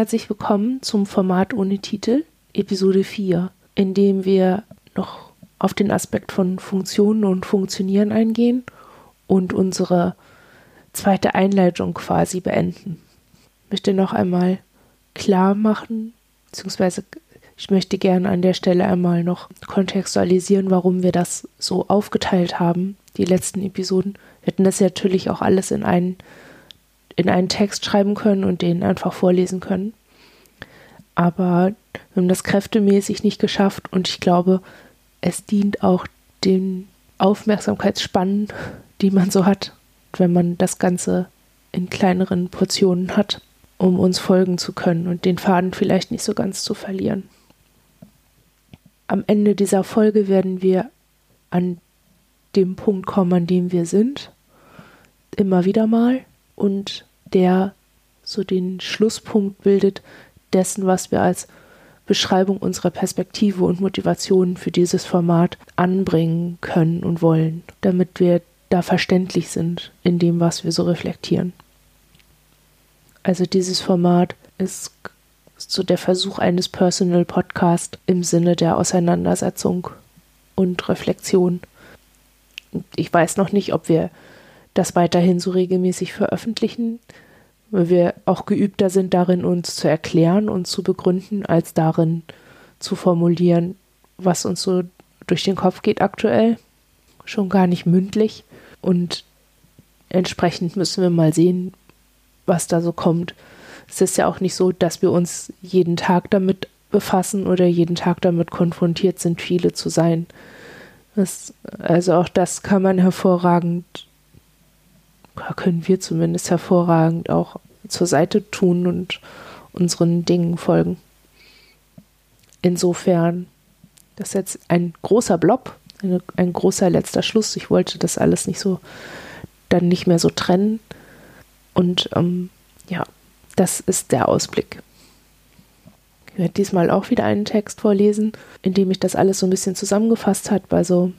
Herzlich willkommen zum Format ohne Titel, Episode 4, in dem wir noch auf den Aspekt von Funktionen und Funktionieren eingehen und unsere zweite Einleitung quasi beenden. Ich möchte noch einmal klar machen, beziehungsweise ich möchte gerne an der Stelle einmal noch kontextualisieren, warum wir das so aufgeteilt haben, die letzten Episoden. Wir hätten das ja natürlich auch alles in einen, in einen Text schreiben können und den einfach vorlesen können. Aber wir haben das kräftemäßig nicht geschafft und ich glaube, es dient auch den Aufmerksamkeitsspannen, die man so hat, wenn man das Ganze in kleineren Portionen hat, um uns folgen zu können und den Faden vielleicht nicht so ganz zu verlieren. Am Ende dieser Folge werden wir an dem Punkt kommen, an dem wir sind, immer wieder mal, und der so den Schlusspunkt bildet dessen, was wir als Beschreibung unserer Perspektive und Motivation für dieses Format anbringen können und wollen, damit wir da verständlich sind in dem, was wir so reflektieren. Also dieses Format ist so der Versuch eines Personal Podcast im Sinne der Auseinandersetzung und Reflexion. Ich weiß noch nicht, ob wir das weiterhin so regelmäßig veröffentlichen weil wir auch geübter sind darin, uns zu erklären und zu begründen, als darin zu formulieren, was uns so durch den Kopf geht aktuell. Schon gar nicht mündlich. Und entsprechend müssen wir mal sehen, was da so kommt. Es ist ja auch nicht so, dass wir uns jeden Tag damit befassen oder jeden Tag damit konfrontiert sind, viele zu sein. Das, also auch das kann man hervorragend können wir zumindest hervorragend auch zur Seite tun und unseren Dingen folgen. Insofern, das ist jetzt ein großer Blob, eine, ein großer letzter Schluss. Ich wollte das alles nicht so, dann nicht mehr so trennen. Und ähm, ja, das ist der Ausblick. Ich werde diesmal auch wieder einen Text vorlesen, in dem ich das alles so ein bisschen zusammengefasst habe. Also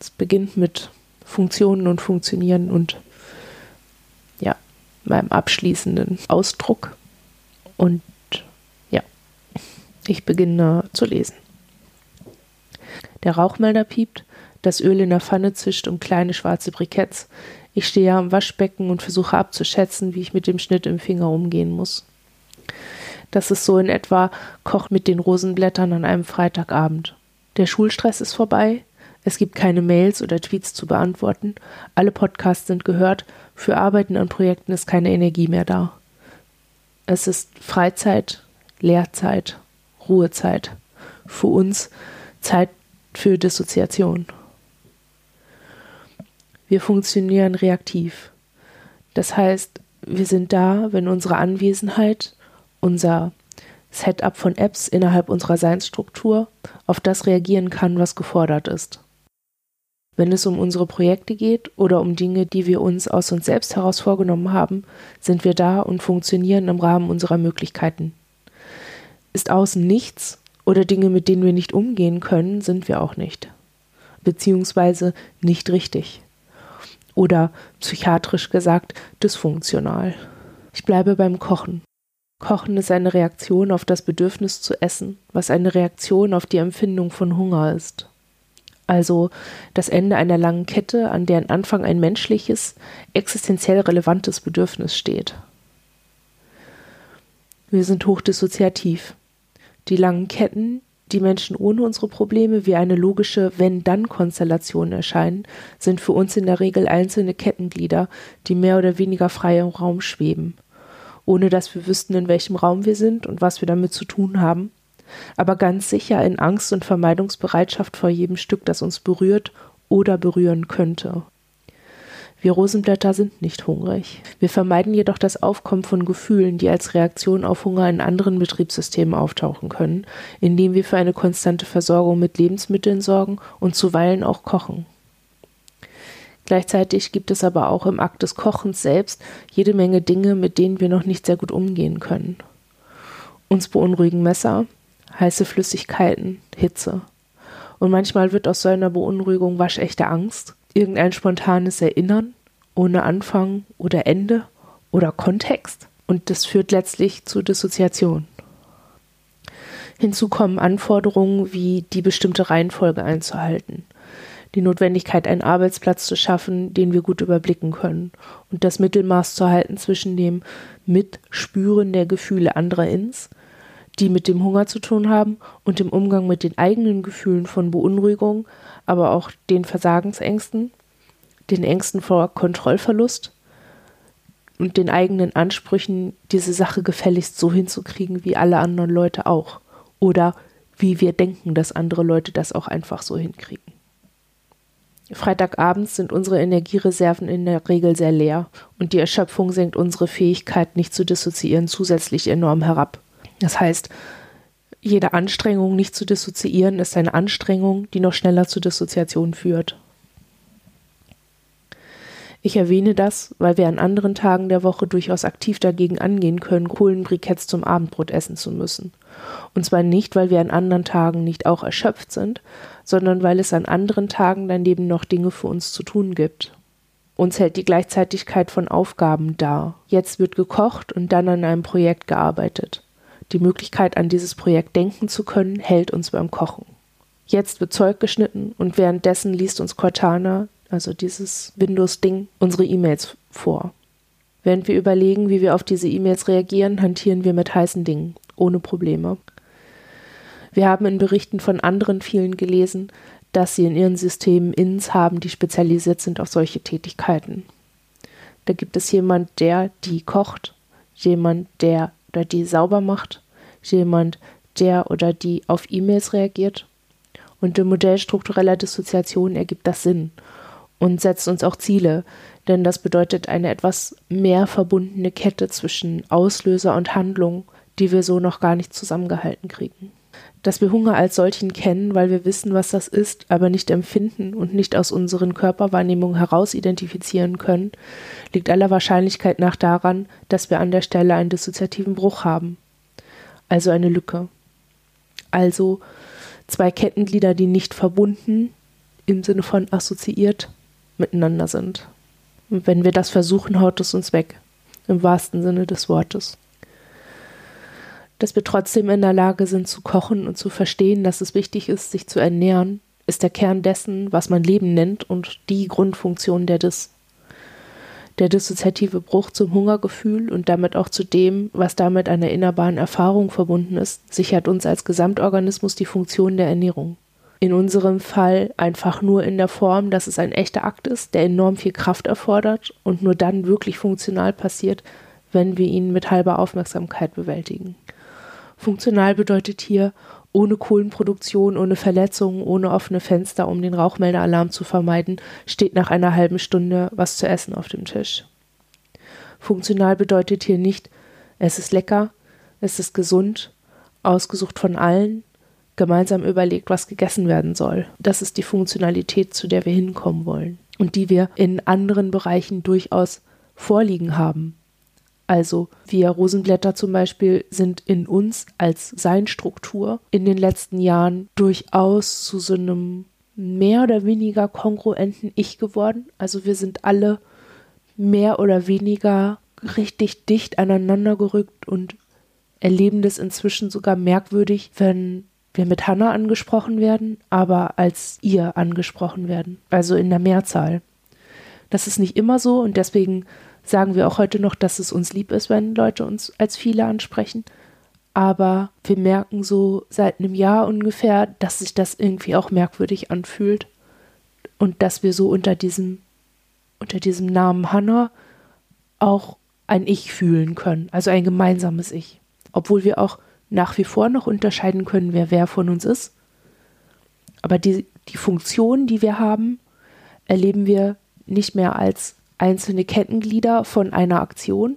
es beginnt mit Funktionen und Funktionieren und meinem abschließenden Ausdruck. Und ja, ich beginne zu lesen. Der Rauchmelder piept, das Öl in der Pfanne zischt um kleine schwarze Briketts. Ich stehe am Waschbecken und versuche abzuschätzen, wie ich mit dem Schnitt im Finger umgehen muss. Das ist so in etwa Koch mit den Rosenblättern an einem Freitagabend. Der Schulstress ist vorbei, es gibt keine Mails oder Tweets zu beantworten, alle Podcasts sind gehört für Arbeiten an Projekten ist keine Energie mehr da. Es ist Freizeit, Lehrzeit, Ruhezeit. Für uns Zeit für Dissoziation. Wir funktionieren reaktiv. Das heißt, wir sind da, wenn unsere Anwesenheit, unser Setup von Apps innerhalb unserer Seinsstruktur auf das reagieren kann, was gefordert ist wenn es um unsere Projekte geht oder um Dinge, die wir uns aus uns selbst heraus vorgenommen haben, sind wir da und funktionieren im Rahmen unserer Möglichkeiten. Ist außen nichts oder Dinge, mit denen wir nicht umgehen können, sind wir auch nicht. Beziehungsweise nicht richtig. Oder psychiatrisch gesagt dysfunktional. Ich bleibe beim Kochen. Kochen ist eine Reaktion auf das Bedürfnis zu essen, was eine Reaktion auf die Empfindung von Hunger ist also das Ende einer langen Kette, an deren Anfang ein menschliches, existenziell relevantes Bedürfnis steht. Wir sind hochdissoziativ. Die langen Ketten, die Menschen ohne unsere Probleme wie eine logische Wenn-Dann-Konstellation erscheinen, sind für uns in der Regel einzelne Kettenglieder, die mehr oder weniger frei im Raum schweben, ohne dass wir wüssten, in welchem Raum wir sind und was wir damit zu tun haben, aber ganz sicher in Angst und Vermeidungsbereitschaft vor jedem Stück, das uns berührt oder berühren könnte. Wir Rosenblätter sind nicht hungrig. Wir vermeiden jedoch das Aufkommen von Gefühlen, die als Reaktion auf Hunger in anderen Betriebssystemen auftauchen können, indem wir für eine konstante Versorgung mit Lebensmitteln sorgen und zuweilen auch kochen. Gleichzeitig gibt es aber auch im Akt des Kochens selbst jede Menge Dinge, mit denen wir noch nicht sehr gut umgehen können. Uns beunruhigen Messer, heiße Flüssigkeiten, Hitze. Und manchmal wird aus so einer Beunruhigung waschechte Angst, irgendein spontanes Erinnern, ohne Anfang oder Ende oder Kontext. Und das führt letztlich zu Dissoziation. Hinzu kommen Anforderungen wie die bestimmte Reihenfolge einzuhalten, die Notwendigkeit, einen Arbeitsplatz zu schaffen, den wir gut überblicken können und das Mittelmaß zu halten zwischen dem Mitspüren der Gefühle anderer ins, die mit dem Hunger zu tun haben, und dem Umgang mit den eigenen Gefühlen von Beunruhigung, aber auch den Versagensängsten, den Ängsten vor Kontrollverlust und den eigenen Ansprüchen, diese Sache gefälligst so hinzukriegen wie alle anderen Leute auch oder wie wir denken, dass andere Leute das auch einfach so hinkriegen. Freitagabends sind unsere Energiereserven in der Regel sehr leer und die Erschöpfung senkt unsere Fähigkeit, nicht zu dissoziieren, zusätzlich enorm herab. Das heißt, jede Anstrengung, nicht zu dissoziieren, ist eine Anstrengung, die noch schneller zu Dissoziation führt. Ich erwähne das, weil wir an anderen Tagen der Woche durchaus aktiv dagegen angehen können, Kohlenbriketts zum Abendbrot essen zu müssen. Und zwar nicht, weil wir an anderen Tagen nicht auch erschöpft sind, sondern weil es an anderen Tagen daneben noch Dinge für uns zu tun gibt. Uns hält die Gleichzeitigkeit von Aufgaben dar. Jetzt wird gekocht und dann an einem Projekt gearbeitet. Die Möglichkeit, an dieses Projekt denken zu können, hält uns beim Kochen. Jetzt wird Zeug geschnitten und währenddessen liest uns Cortana, also dieses Windows-Ding, unsere E-Mails vor. Während wir überlegen, wie wir auf diese E-Mails reagieren, hantieren wir mit heißen Dingen, ohne Probleme. Wir haben in Berichten von anderen vielen gelesen, dass sie in ihren Systemen Ins haben, die spezialisiert sind auf solche Tätigkeiten. Da gibt es jemand, der die kocht, jemand, der oder die sauber macht, jemand, der oder die auf E-Mails reagiert. Und im Modell struktureller Dissoziation ergibt das Sinn und setzt uns auch Ziele, denn das bedeutet eine etwas mehr verbundene Kette zwischen Auslöser und Handlung, die wir so noch gar nicht zusammengehalten kriegen. Dass wir Hunger als solchen kennen, weil wir wissen, was das ist, aber nicht empfinden und nicht aus unseren Körperwahrnehmungen heraus identifizieren können, liegt aller Wahrscheinlichkeit nach daran, dass wir an der Stelle einen dissoziativen Bruch haben, also eine Lücke. Also zwei Kettenglieder, die nicht verbunden im Sinne von assoziiert miteinander sind. Und wenn wir das versuchen, haut es uns weg, im wahrsten Sinne des Wortes. Dass wir trotzdem in der Lage sind zu kochen und zu verstehen, dass es wichtig ist, sich zu ernähren, ist der Kern dessen, was man Leben nennt und die Grundfunktion der Dis. Der dissoziative Bruch zum Hungergefühl und damit auch zu dem, was damit einer innerbaren Erfahrung verbunden ist, sichert uns als Gesamtorganismus die Funktion der Ernährung in unserem Fall einfach nur in der Form, dass es ein echter Akt ist, der enorm viel Kraft erfordert und nur dann wirklich funktional passiert, wenn wir ihn mit halber Aufmerksamkeit bewältigen. Funktional bedeutet hier ohne Kohlenproduktion, ohne Verletzungen, ohne offene Fenster, um den Rauchmeldealarm zu vermeiden, steht nach einer halben Stunde was zu essen auf dem Tisch. Funktional bedeutet hier nicht, es ist lecker, es ist gesund, ausgesucht von allen, gemeinsam überlegt, was gegessen werden soll. Das ist die Funktionalität, zu der wir hinkommen wollen und die wir in anderen Bereichen durchaus vorliegen haben. Also wir Rosenblätter zum Beispiel sind in uns als Seinstruktur in den letzten Jahren durchaus zu so einem mehr oder weniger kongruenten Ich geworden. Also wir sind alle mehr oder weniger richtig dicht aneinander gerückt und erleben das inzwischen sogar merkwürdig, wenn wir mit Hannah angesprochen werden, aber als ihr angesprochen werden, also in der Mehrzahl. Das ist nicht immer so und deswegen sagen wir auch heute noch, dass es uns lieb ist, wenn Leute uns als viele ansprechen. Aber wir merken so seit einem Jahr ungefähr, dass sich das irgendwie auch merkwürdig anfühlt und dass wir so unter diesem unter diesem Namen Hannah auch ein Ich fühlen können, also ein gemeinsames Ich, obwohl wir auch nach wie vor noch unterscheiden können, wer wer von uns ist. Aber die, die Funktion, die wir haben, erleben wir nicht mehr als einzelne Kettenglieder von einer Aktion,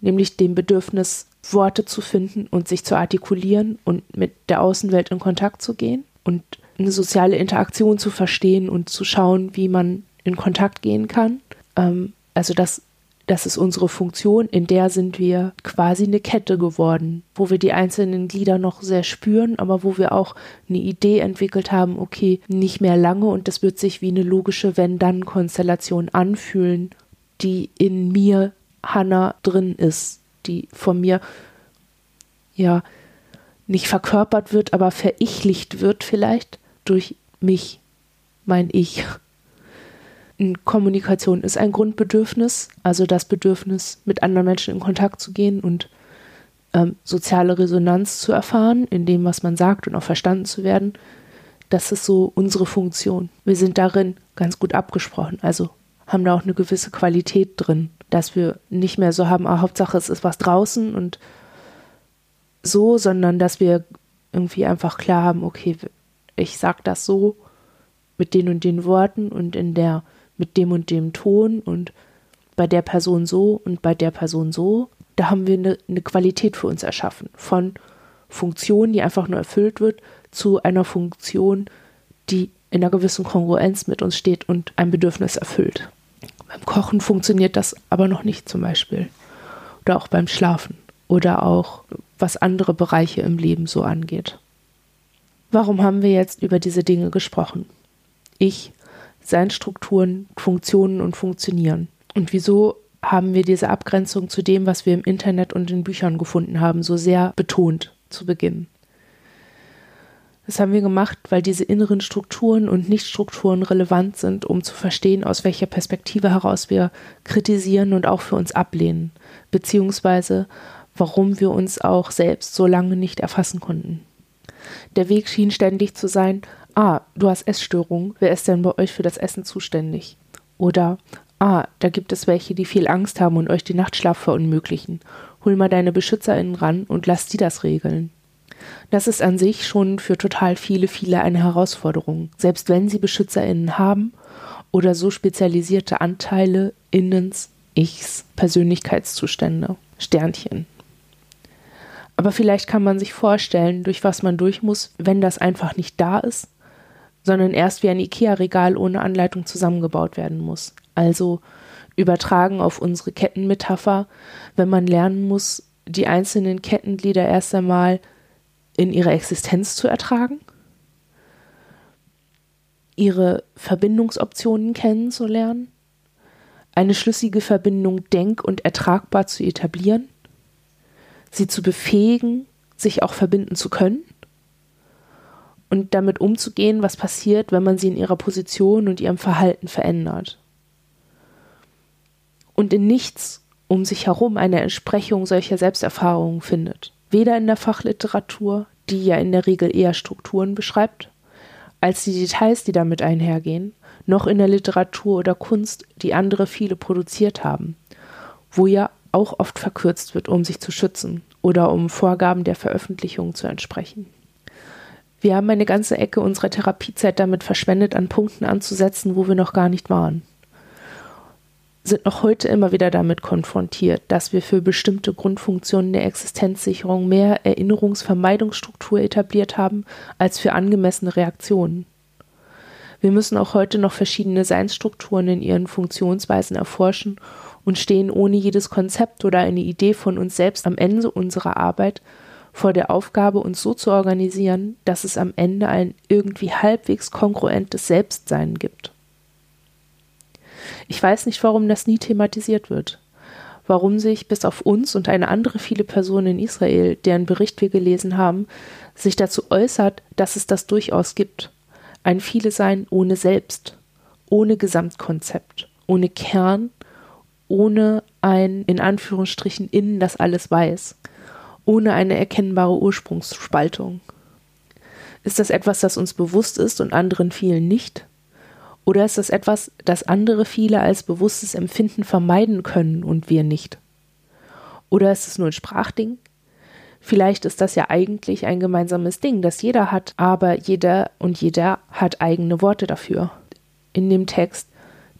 nämlich dem Bedürfnis, Worte zu finden und sich zu artikulieren und mit der Außenwelt in Kontakt zu gehen und eine soziale Interaktion zu verstehen und zu schauen, wie man in Kontakt gehen kann. Ähm, also das das ist unsere Funktion, in der sind wir quasi eine Kette geworden, wo wir die einzelnen Glieder noch sehr spüren, aber wo wir auch eine Idee entwickelt haben, okay, nicht mehr lange und das wird sich wie eine logische Wenn-Dann-Konstellation anfühlen, die in mir Hannah drin ist, die von mir ja nicht verkörpert wird, aber verichlicht wird vielleicht durch mich, mein Ich. Kommunikation ist ein Grundbedürfnis, also das Bedürfnis, mit anderen Menschen in Kontakt zu gehen und ähm, soziale Resonanz zu erfahren, in dem, was man sagt und auch verstanden zu werden. Das ist so unsere Funktion. Wir sind darin ganz gut abgesprochen, also haben da auch eine gewisse Qualität drin, dass wir nicht mehr so haben, ah, Hauptsache es ist was draußen und so, sondern dass wir irgendwie einfach klar haben, okay, ich sag das so mit den und den Worten und in der mit dem und dem Ton und bei der Person so und bei der Person so. Da haben wir eine, eine Qualität für uns erschaffen. Von Funktion, die einfach nur erfüllt wird, zu einer Funktion, die in einer gewissen Kongruenz mit uns steht und ein Bedürfnis erfüllt. Beim Kochen funktioniert das aber noch nicht zum Beispiel. Oder auch beim Schlafen. Oder auch was andere Bereiche im Leben so angeht. Warum haben wir jetzt über diese Dinge gesprochen? Ich seien Strukturen, Funktionen und Funktionieren. Und wieso haben wir diese Abgrenzung zu dem, was wir im Internet und in Büchern gefunden haben, so sehr betont zu Beginn? Das haben wir gemacht, weil diese inneren Strukturen und Nichtstrukturen relevant sind, um zu verstehen, aus welcher Perspektive heraus wir kritisieren und auch für uns ablehnen, beziehungsweise warum wir uns auch selbst so lange nicht erfassen konnten. Der Weg schien ständig zu sein, ah, du hast Essstörungen, wer ist denn bei euch für das Essen zuständig? Oder, ah, da gibt es welche, die viel Angst haben und euch den Nachtschlaf verunmöglichen. Hol mal deine BeschützerInnen ran und lass die das regeln. Das ist an sich schon für total viele, viele eine Herausforderung, selbst wenn sie BeschützerInnen haben oder so spezialisierte Anteile Innens, Ichs, Persönlichkeitszustände, Sternchen. Aber vielleicht kann man sich vorstellen, durch was man durch muss, wenn das einfach nicht da ist sondern erst wie ein IKEA-Regal ohne Anleitung zusammengebaut werden muss. Also übertragen auf unsere Kettenmetapher, wenn man lernen muss, die einzelnen Kettenglieder erst einmal in ihrer Existenz zu ertragen, ihre Verbindungsoptionen kennenzulernen, eine schlüssige Verbindung denk- und ertragbar zu etablieren, sie zu befähigen, sich auch verbinden zu können und damit umzugehen, was passiert, wenn man sie in ihrer Position und ihrem Verhalten verändert. Und in nichts um sich herum eine Entsprechung solcher Selbsterfahrungen findet. Weder in der Fachliteratur, die ja in der Regel eher Strukturen beschreibt, als die Details, die damit einhergehen, noch in der Literatur oder Kunst, die andere viele produziert haben, wo ja auch oft verkürzt wird, um sich zu schützen oder um Vorgaben der Veröffentlichung zu entsprechen. Wir haben eine ganze Ecke unserer Therapiezeit damit verschwendet, an Punkten anzusetzen, wo wir noch gar nicht waren. Sind noch heute immer wieder damit konfrontiert, dass wir für bestimmte Grundfunktionen der Existenzsicherung mehr Erinnerungsvermeidungsstruktur etabliert haben als für angemessene Reaktionen. Wir müssen auch heute noch verschiedene Seinsstrukturen in ihren Funktionsweisen erforschen und stehen ohne jedes Konzept oder eine Idee von uns selbst am Ende unserer Arbeit vor der Aufgabe, uns so zu organisieren, dass es am Ende ein irgendwie halbwegs kongruentes Selbstsein gibt. Ich weiß nicht, warum das nie thematisiert wird. Warum sich bis auf uns und eine andere viele Personen in Israel, deren Bericht wir gelesen haben, sich dazu äußert, dass es das durchaus gibt. Ein Viele Sein ohne Selbst, ohne Gesamtkonzept, ohne Kern, ohne ein in Anführungsstrichen Innen, das alles weiß ohne eine erkennbare Ursprungsspaltung? Ist das etwas, das uns bewusst ist und anderen vielen nicht? Oder ist das etwas, das andere viele als bewusstes Empfinden vermeiden können und wir nicht? Oder ist es nur ein Sprachding? Vielleicht ist das ja eigentlich ein gemeinsames Ding, das jeder hat, aber jeder und jeder hat eigene Worte dafür. In dem Text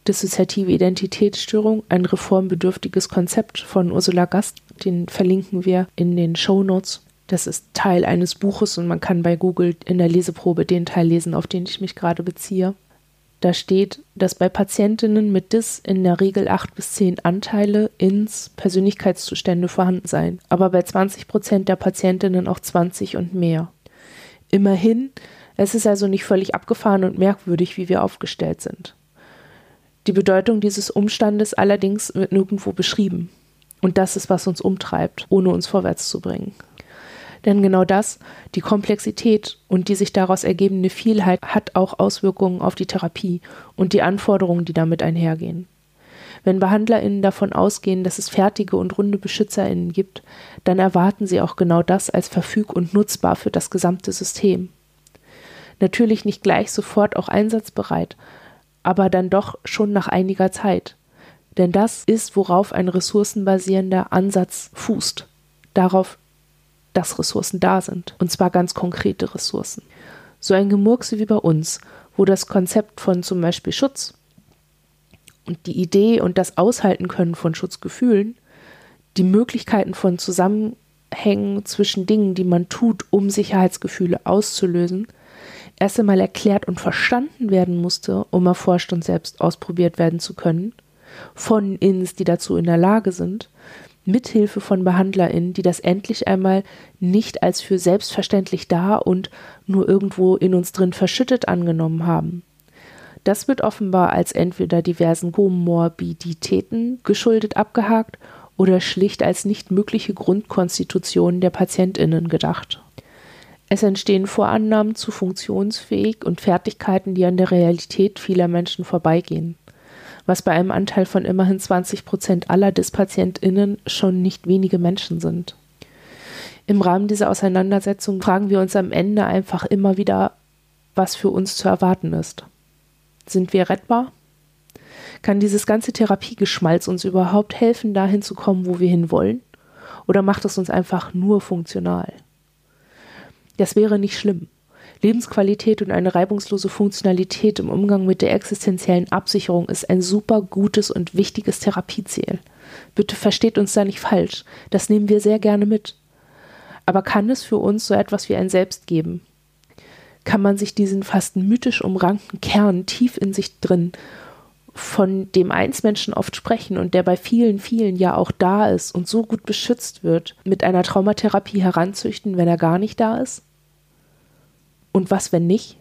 Dissoziative Identitätsstörung, ein reformbedürftiges Konzept von Ursula Gast den verlinken wir in den Show Notes. Das ist Teil eines Buches und man kann bei Google in der Leseprobe den Teil lesen, auf den ich mich gerade beziehe. Da steht, dass bei Patientinnen mit DIS in der Regel acht bis zehn Anteile ins Persönlichkeitszustände vorhanden seien, aber bei 20 Prozent der Patientinnen auch 20 und mehr. Immerhin, es ist also nicht völlig abgefahren und merkwürdig, wie wir aufgestellt sind. Die Bedeutung dieses Umstandes allerdings wird nirgendwo beschrieben. Und das ist, was uns umtreibt, ohne uns vorwärts zu bringen. Denn genau das, die Komplexität und die sich daraus ergebende Vielheit, hat auch Auswirkungen auf die Therapie und die Anforderungen, die damit einhergehen. Wenn BehandlerInnen davon ausgehen, dass es fertige und runde BeschützerInnen gibt, dann erwarten sie auch genau das als verfüg- und nutzbar für das gesamte System. Natürlich nicht gleich sofort auch einsatzbereit, aber dann doch schon nach einiger Zeit. Denn das ist, worauf ein ressourcenbasierender Ansatz fußt. Darauf, dass Ressourcen da sind. Und zwar ganz konkrete Ressourcen. So ein Gemurkse wie bei uns, wo das Konzept von zum Beispiel Schutz und die Idee und das Aushalten können von Schutzgefühlen, die Möglichkeiten von Zusammenhängen zwischen Dingen, die man tut, um Sicherheitsgefühle auszulösen, erst einmal erklärt und verstanden werden musste, um erforscht und selbst ausprobiert werden zu können, von Ins, die dazu in der Lage sind, mithilfe von BehandlerInnen, die das endlich einmal nicht als für selbstverständlich da und nur irgendwo in uns drin verschüttet angenommen haben. Das wird offenbar als entweder diversen Komorbiditäten geschuldet abgehakt oder schlicht als nicht mögliche Grundkonstitution der PatientInnen gedacht. Es entstehen Vorannahmen zu funktionsfähig und Fertigkeiten, die an der Realität vieler Menschen vorbeigehen, was bei einem Anteil von immerhin 20 Prozent aller DIS-PatientInnen schon nicht wenige Menschen sind. Im Rahmen dieser Auseinandersetzung fragen wir uns am Ende einfach immer wieder, was für uns zu erwarten ist. Sind wir rettbar? Kann dieses ganze Therapiegeschmalz uns überhaupt helfen, dahin zu kommen, wo wir hinwollen? Oder macht es uns einfach nur funktional? Das wäre nicht schlimm. Lebensqualität und eine reibungslose Funktionalität im Umgang mit der existenziellen Absicherung ist ein super gutes und wichtiges Therapieziel. Bitte versteht uns da nicht falsch. Das nehmen wir sehr gerne mit. Aber kann es für uns so etwas wie ein Selbst geben? kann man sich diesen fast mythisch umrankten Kern tief in sich drin, von dem eins Menschen oft sprechen und der bei vielen, vielen ja auch da ist und so gut beschützt wird, mit einer Traumatherapie heranzüchten, wenn er gar nicht da ist? Und was, wenn nicht?